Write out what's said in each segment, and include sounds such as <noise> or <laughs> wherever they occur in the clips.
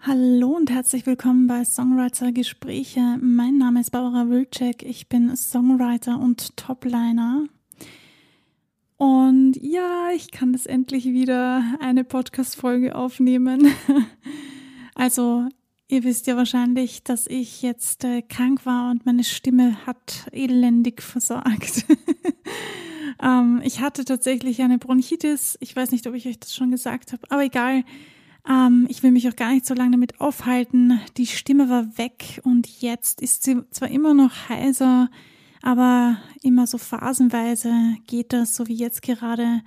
Hallo und herzlich willkommen bei Songwriter Gespräche. Mein Name ist Barbara Wilczek. Ich bin Songwriter und Topliner. Und ja, ich kann das endlich wieder eine Podcast-Folge aufnehmen. <laughs> Also, ihr wisst ja wahrscheinlich, dass ich jetzt äh, krank war und meine Stimme hat elendig versagt. <laughs> ähm, ich hatte tatsächlich eine Bronchitis. Ich weiß nicht, ob ich euch das schon gesagt habe, aber egal. Ähm, ich will mich auch gar nicht so lange damit aufhalten. Die Stimme war weg und jetzt ist sie zwar immer noch heiser, aber immer so phasenweise geht das, so wie jetzt gerade,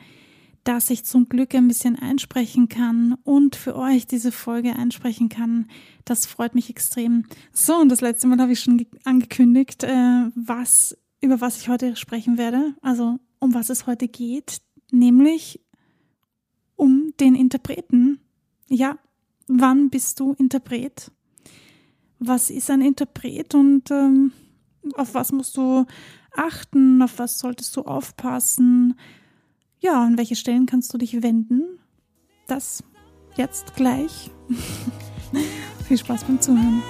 dass ich zum Glück ein bisschen einsprechen kann und für euch diese Folge einsprechen kann. Das freut mich extrem. So, und das letzte Mal habe ich schon angekündigt, äh, was, über was ich heute sprechen werde. Also, um was es heute geht, nämlich um den Interpreten ja, wann bist du Interpret? Was ist ein Interpret und ähm, auf was musst du achten? Auf was solltest du aufpassen? Ja, an welche Stellen kannst du dich wenden? Das jetzt gleich. <laughs> Viel Spaß beim Zuhören.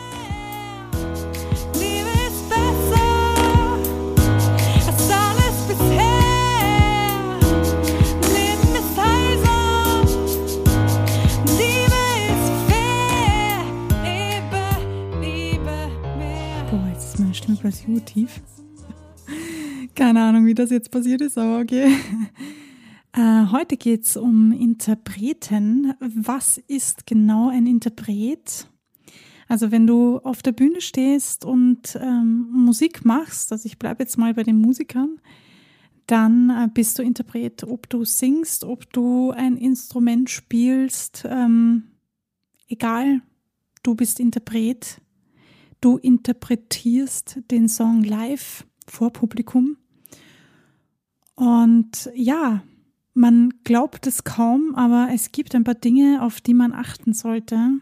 Plötzlich so tief. Keine Ahnung, wie das jetzt passiert ist, aber okay. <laughs> Äh, heute geht es um Interpreten. Was ist genau ein Interpret? Also wenn du auf der Bühne stehst und ähm, Musik machst, also ich bleibe jetzt mal bei den Musikern, dann äh, bist du Interpret. Ob du singst, ob du ein Instrument spielst, ähm, egal, du bist Interpret. Du interpretierst den Song live vor Publikum. Und ja, man glaubt es kaum, aber es gibt ein paar Dinge, auf die man achten sollte.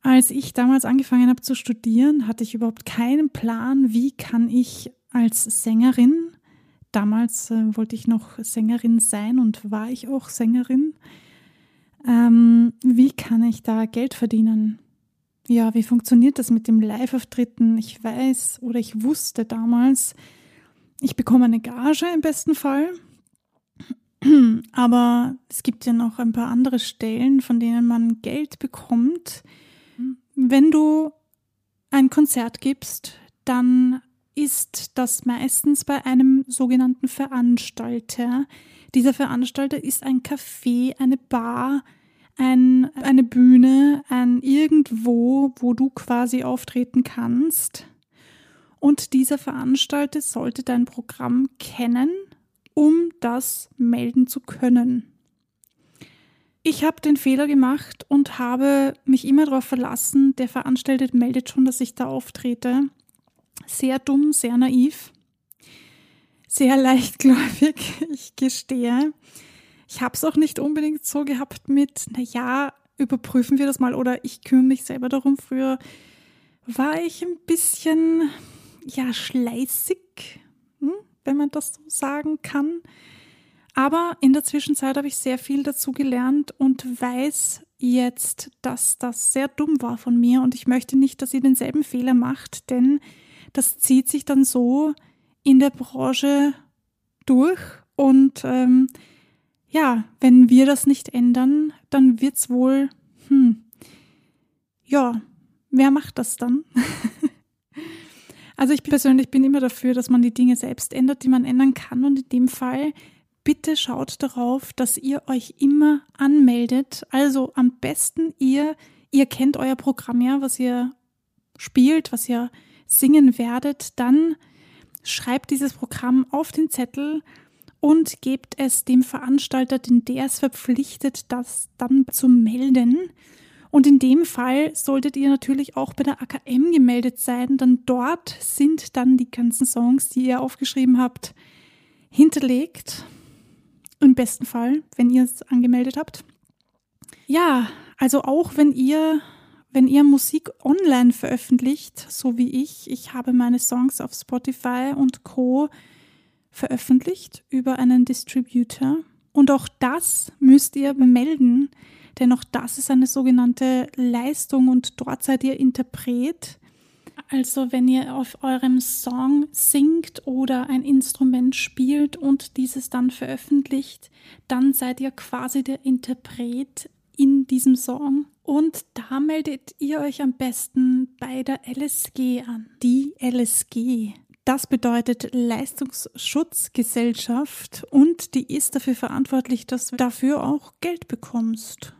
Als ich damals angefangen habe zu studieren, hatte ich überhaupt keinen Plan, wie kann ich als Sängerin, damals äh, wollte ich noch Sängerin sein und war ich auch Sängerin, ähm, wie kann ich da Geld verdienen? Ja, wie funktioniert das mit dem Live-Auftritten? Ich weiß oder ich wusste damals, ich bekomme eine Gage im besten Fall. Aber es gibt ja noch ein paar andere Stellen, von denen man Geld bekommt. Wenn du ein Konzert gibst, dann ist das meistens bei einem sogenannten Veranstalter. Dieser Veranstalter ist ein Café, eine Bar, ein, eine Bühne, ein irgendwo, wo du quasi auftreten kannst. Und dieser Veranstalter sollte dein Programm kennen, um das melden zu können. Ich habe den Fehler gemacht und habe mich immer darauf verlassen, der Veranstalter meldet schon, dass ich da auftrete. Sehr dumm, sehr naiv, sehr <laughs> leichtgläubig, ich gestehe. Ich habe es auch nicht unbedingt so gehabt mit, naja, überprüfen wir das mal oder ich kümmere mich selber darum. Früher war ich ein bisschen, ja, schleißig, hm, wenn man das so sagen kann. Aber in der Zwischenzeit habe ich sehr viel dazu gelernt und weiß jetzt, dass das sehr dumm war von mir und ich möchte nicht, dass ihr denselben Fehler macht, denn das zieht sich dann so in der Branche durch und ähm, ja, wenn wir das nicht ändern, dann wird's wohl, hm, ja, wer macht das dann? <laughs> also ich persönlich bin immer dafür, dass man die Dinge selbst ändert, die man ändern kann. Und in dem Fall bitte schaut darauf, dass ihr euch immer anmeldet. Also am besten ihr, ihr kennt euer Programm ja, was ihr spielt, was ihr singen werdet, dann schreibt dieses Programm auf den Zettel und gebt es dem Veranstalter, denn der ist verpflichtet, das dann zu melden. Und in dem Fall solltet ihr natürlich auch bei der AKM gemeldet sein, denn dort sind dann die ganzen Songs, die ihr aufgeschrieben habt, hinterlegt. Im besten Fall, wenn ihr es angemeldet habt. Ja, also auch wenn ihr, wenn ihr Musik online veröffentlicht, so wie ich, ich habe meine Songs auf Spotify und Co veröffentlicht über einen Distributor. Und auch das müsst ihr bemelden, denn auch das ist eine sogenannte Leistung und dort seid ihr Interpret. Also wenn ihr auf eurem Song singt oder ein Instrument spielt und dieses dann veröffentlicht, dann seid ihr quasi der Interpret in diesem Song. Und da meldet ihr euch am besten bei der LSG an. Die LSG. Das bedeutet Leistungsschutzgesellschaft und die ist dafür verantwortlich, dass du dafür auch Geld bekommst.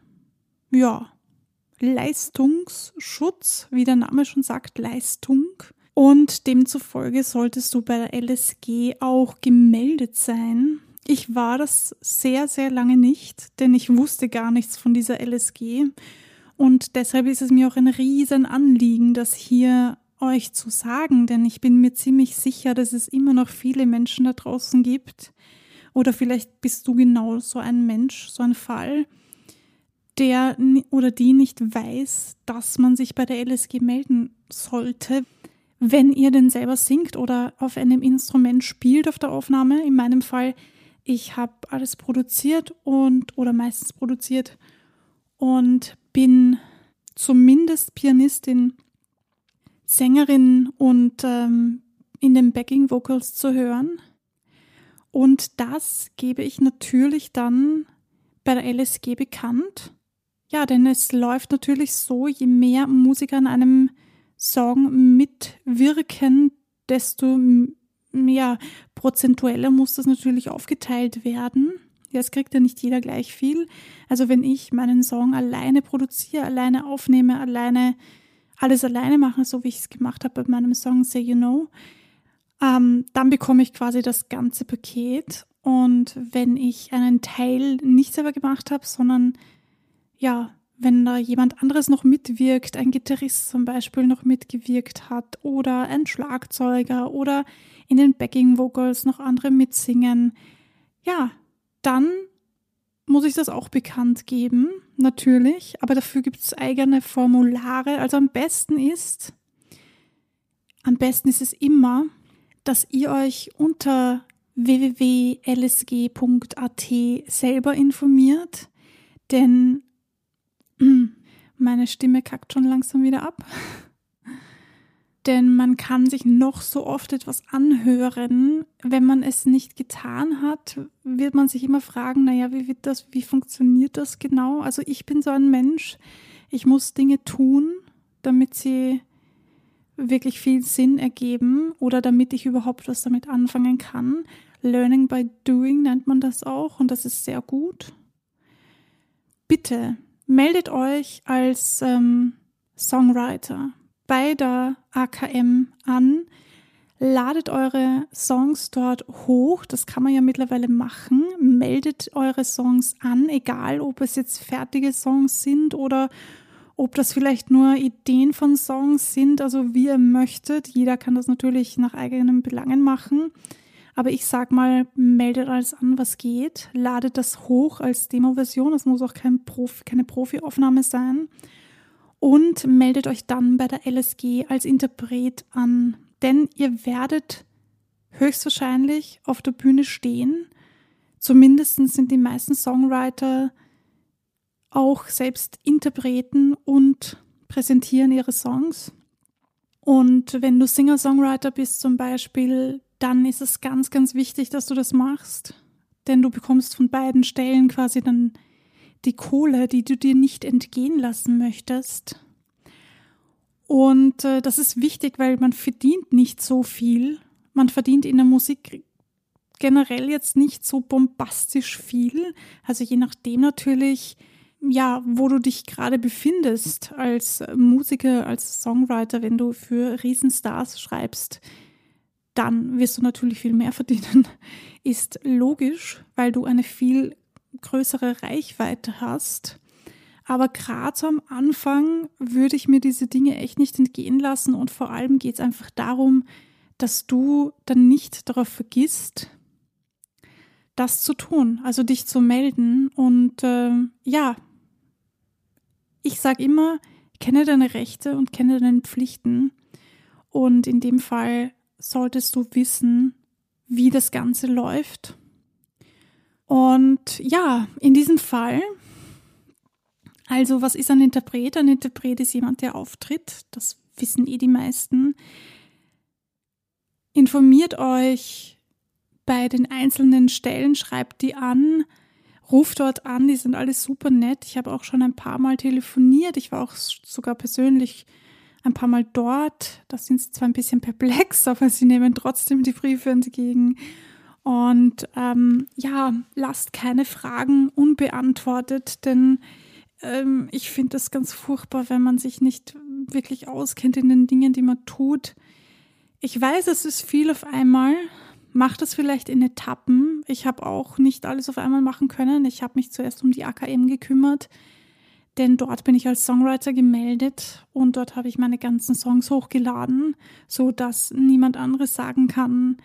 Ja, Leistungsschutz, wie der Name schon sagt, Leistung. Und demzufolge solltest du bei der LSG auch gemeldet sein. Ich war das sehr, sehr lange nicht, denn ich wusste gar nichts von dieser LSG. Und deshalb ist es mir auch ein riesen Anliegen, das hier euch zu sagen, denn ich bin mir ziemlich sicher, dass es immer noch viele Menschen da draußen gibt. Oder vielleicht bist du genau so ein Mensch, so ein Fall, der oder die nicht weiß, dass man sich bei der LSG melden sollte, wenn ihr denn selber singt oder auf einem Instrument spielt auf der Aufnahme. In meinem Fall, ich habe alles produziert und oder meistens produziert und bin zumindest Pianistin, Sängerin und ähm, in den Backing Vocals zu hören. Und das gebe ich natürlich dann bei der LSG bekannt. Ja, denn es läuft natürlich so, je mehr Musiker an einem Song mitwirken, desto ja, prozentueller muss das natürlich aufgeteilt werden. Es kriegt ja nicht jeder gleich viel. Also wenn ich meinen Song alleine produziere, alleine aufnehme, alleine alles alleine mache, so wie ich es gemacht habe bei meinem Song Say You Know, ähm, dann bekomme ich quasi das ganze Paket. Und wenn ich einen Teil nicht selber gemacht habe, sondern ja, wenn da jemand anderes noch mitwirkt, ein Gitarrist zum Beispiel noch mitgewirkt hat oder ein Schlagzeuger oder in den Backing Vocals noch andere mitsingen, ja, dann muss ich das auch bekannt geben, natürlich, aber dafür gibt es eigene Formulare. Also am besten ist, am besten ist es immer, dass ihr euch unter www.lsg.at selber informiert, denn <clears throat> meine Stimme kackt schon langsam wieder ab. Denn man kann sich noch so oft etwas anhören. Wenn man es nicht getan hat, wird man sich immer fragen, naja, wie wird das, wie funktioniert das genau? Also ich bin so ein Mensch, ich muss Dinge tun, damit sie wirklich viel Sinn ergeben oder damit ich überhaupt was damit anfangen kann. Learning by doing nennt man das auch und das ist sehr gut. Bitte meldet euch als ähm, Songwriter bei der AKM an, ladet eure Songs dort hoch, das kann man ja mittlerweile machen, meldet eure Songs an, egal ob es jetzt fertige Songs sind oder ob das vielleicht nur Ideen von Songs sind, also wie ihr möchtet. Jeder kann das natürlich nach eigenen Belangen machen. Aber ich sag mal, meldet alles an, was geht, ladet das hoch als Demo-Version. Das muss auch kein Profi, keine Profi-Aufnahme sein und meldet euch dann bei der LSG als Interpret an, denn ihr werdet höchstwahrscheinlich auf der Bühne stehen. Zumindest sind die meisten Songwriter auch selbst Interpreten und präsentieren ihre Songs. Und wenn du Singer-Songwriter bist zum Beispiel, dann ist es ganz, ganz wichtig, dass du das machst. Denn du bekommst von beiden Stellen quasi dann die Kohle, die du dir nicht entgehen lassen möchtest. Und äh, das ist wichtig, weil man verdient nicht so viel. Man verdient in der Musik generell jetzt nicht so bombastisch viel. Also je nachdem natürlich, ja, wo du dich gerade befindest als Musiker, als Songwriter, wenn du für Riesenstars schreibst, dann wirst du natürlich viel mehr <laughs> verdienen. Ist logisch, weil du eine viel größere Reichweite hast. Aber gerade so am Anfang würde ich mir diese Dinge echt nicht entgehen lassen und vor allem geht es einfach darum, dass du dann nicht darauf vergisst, das zu tun, also dich zu melden. Und äh, ja, ich sage immer, kenne deine Rechte und kenne deine Pflichten. Und in dem Fall solltest du wissen, wie das Ganze läuft und ja, in diesem Fall Also, was ist ein Interpret? Ein Interpret ist jemand, der auftritt. Das wissen eh die meisten. Informiert euch bei den einzelnen Stellen, schreibt die an, ruft dort an, die sind alle super nett. Ich habe auch schon ein paar Mal telefoniert. Ich war auch sogar persönlich ein paar Mal dort. Da sind sie zwar ein bisschen perplex, <laughs> aber sie nehmen trotzdem die Briefe entgegen. Und ähm, ja, lasst keine Fragen unbeantwortet, denn ähm, ich finde das ganz furchtbar, wenn man sich nicht wirklich auskennt in den Dingen, die man tut. Ich weiß, es ist viel auf einmal. Macht das vielleicht in Etappen. Ich habe auch nicht alles auf einmal machen können. Ich habe mich zuerst um die AKM gekümmert, denn dort bin ich als Songwriter gemeldet und dort habe ich meine ganzen Songs hochgeladen, so dass niemand anderes sagen kann,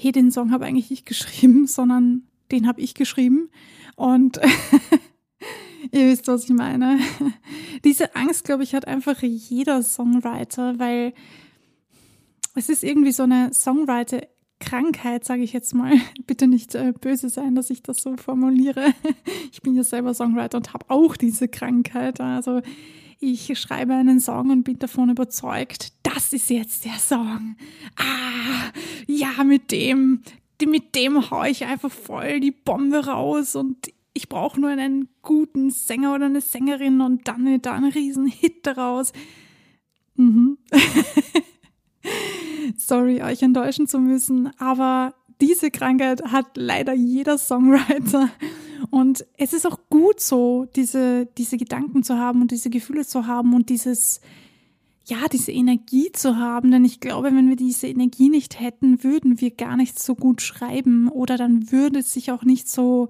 hey, den Song habe eigentlich ich geschrieben, <laughs> sondern den habe ich geschrieben. Und <laughs> Ihr wisst, was ich meine. <laughs> Diese Angst, glaube ich, hat einfach jeder Songwriter, weil es ist irgendwie so eine Songwriter-Krankheit, sage ich jetzt mal. Bitte nicht äh, böse sein, dass ich das so formuliere. Ich bin ja selber Songwriter und habe auch diese Krankheit. Also ich schreibe einen Song und bin davon überzeugt, das ist jetzt der Song. Ah, ja, mit dem, mit dem haue ich einfach voll die Bombe raus und ich brauche nur einen guten Sänger oder eine Sängerin und dann wird da ein Riesenhit daraus. Mhm. <laughs> Sorry, euch enttäuschen zu müssen, aber diese Krankheit hat leider jeder Songwriter. Und es ist auch gut so, diese, diese Gedanken zu haben und diese Gefühle zu haben und dieses, ja, diese Energie zu haben. Denn ich glaube, wenn wir diese Energie nicht hätten, würden wir gar nicht so gut schreiben oder dann würde sich auch nicht so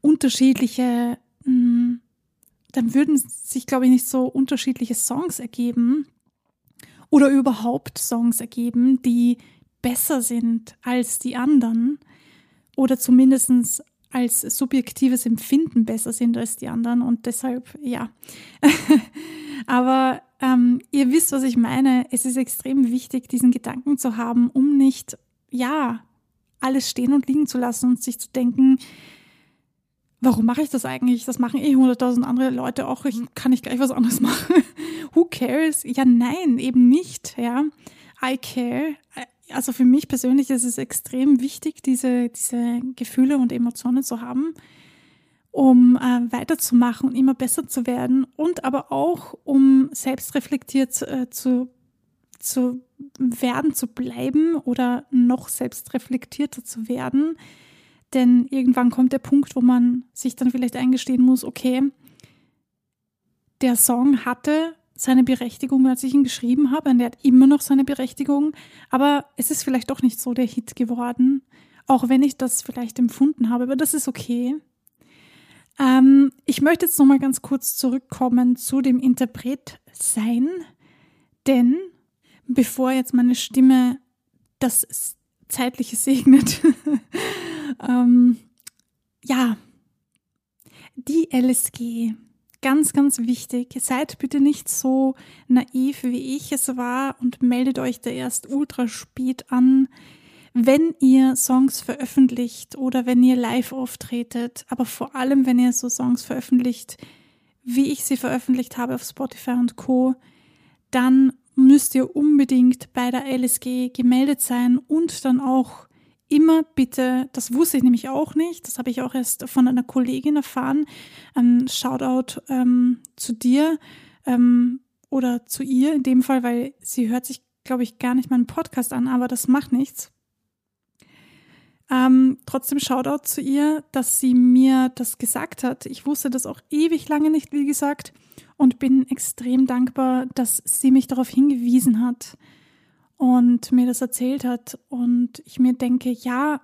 unterschiedliche, hm, dann würden sich, glaube ich, nicht so unterschiedliche Songs ergeben oder überhaupt Songs ergeben, die besser sind als die anderen oder zumindest als subjektives Empfinden besser sind als die anderen und deshalb ja. <laughs> Aber ähm, ihr wisst, was ich meine. Es ist extrem wichtig, diesen Gedanken zu haben, um nicht ja alles stehen und liegen zu lassen und sich zu denken, warum mache ich das eigentlich? Das machen eh hunderttausend andere Leute auch. Ich kann nicht gleich was anderes <laughs> machen. Who cares? Ja, nein, eben nicht. Ja, I care. Also für mich persönlich ist es extrem wichtig, diese, diese Gefühle und Emotionen zu haben, um äh, weiterzumachen und immer besser zu werden und aber auch, um selbstreflektiert äh, zu, zu werden, zu bleiben oder noch selbstreflektierter zu werden denn irgendwann kommt der Punkt, wo man sich dann vielleicht eingestehen muss, okay, der Song hatte seine Berechtigung, als ich ihn geschrieben habe, und er hat immer noch seine Berechtigung, aber es ist vielleicht doch nicht so der Hit geworden, auch wenn ich das vielleicht empfunden habe, aber das ist okay. Ähm, ich möchte jetzt nochmal ganz kurz zurückkommen zu dem Interpret sein, denn bevor jetzt meine Stimme das Zeitliche segnet, <laughs> Ähm, ja, die LSG. Ganz, ganz wichtig. Seid bitte nicht so naiv, wie ich es war und meldet euch da erst ultra spät an, wenn ihr Songs veröffentlicht oder wenn ihr live auftretet, aber vor allem, wenn ihr so Songs veröffentlicht, wie ich sie veröffentlicht habe auf Spotify und Co., dann müsst ihr unbedingt bei der LSG gemeldet sein und dann auch immer bitte, das wusste ich nämlich auch nicht, das habe ich auch erst von einer Kollegin erfahren, ein Shoutout ähm, zu dir ähm, oder zu ihr in dem Fall, weil sie hört sich, glaube ich, gar nicht meinen Podcast an, aber das macht nichts. Ähm, trotzdem Shoutout zu ihr, dass sie mir das gesagt hat. Ich wusste das auch ewig lange nicht, wie gesagt, und bin extrem dankbar, dass sie mich darauf hingewiesen hat und mir das erzählt hat und ich mir denke, ja,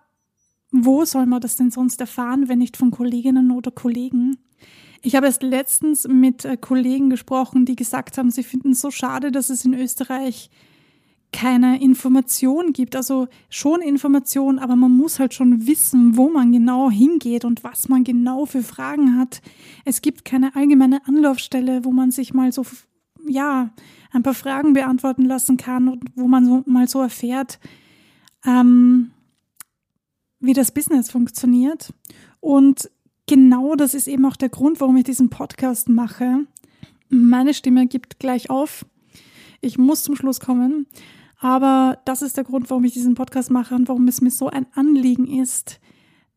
wo soll man das denn sonst erfahren, wenn nicht von Kolleginnen oder Kollegen? Ich habe erst letztens mit äh, Kollegen gesprochen, die gesagt haben, sie finden es so schade, dass es in Österreich keine Information gibt. Also schon Information, aber man muss halt schon wissen, wo man genau hingeht und was man genau für Fragen hat. Es gibt keine allgemeine Anlaufstelle, wo man sich mal so, ja, ein paar Fragen beantworten lassen kann und wo man so, mal so erfährt, ähm, wie das Business funktioniert. Und genau das ist eben auch der Grund, warum ich diesen Podcast mache. Meine Stimme gibt gleich auf. Ich muss zum Schluss kommen. Aber das ist der Grund, warum ich diesen Podcast mache und warum es mir so ein Anliegen ist,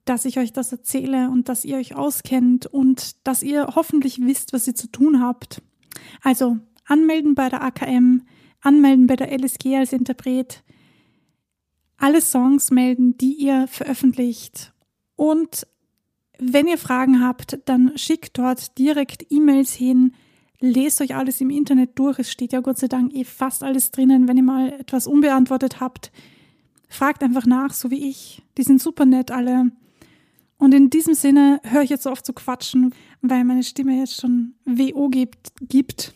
dass ich euch das erzähle und dass ihr euch auskennt und dass ihr hoffentlich wisst, was ihr zu tun habt. Also anmelden bei der AKM, anmelden bei der LSG als Interpret, alle Songs melden, die ihr veröffentlicht und wenn ihr Fragen habt, dann schickt dort direkt E-Mails hin, lest euch alles im Internet durch. Es steht ja Gott sei Dank eh fast alles drinnen. Wenn ihr mal etwas unbeantwortet habt, fragt einfach nach, so wie ich. Die sind super nett alle. Und in diesem Sinne höre ich jetzt auf zu quatschen, weil meine Stimme jetzt schon WO gibt.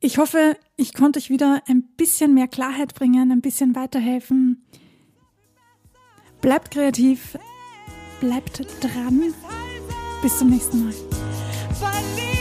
Ich hoffe, ich konnte euch wieder ein bisschen mehr Klarheit bringen, ein bisschen weiterhelfen. Bleibt kreativ, bleibt dran. Bis zum nächsten Mal. finally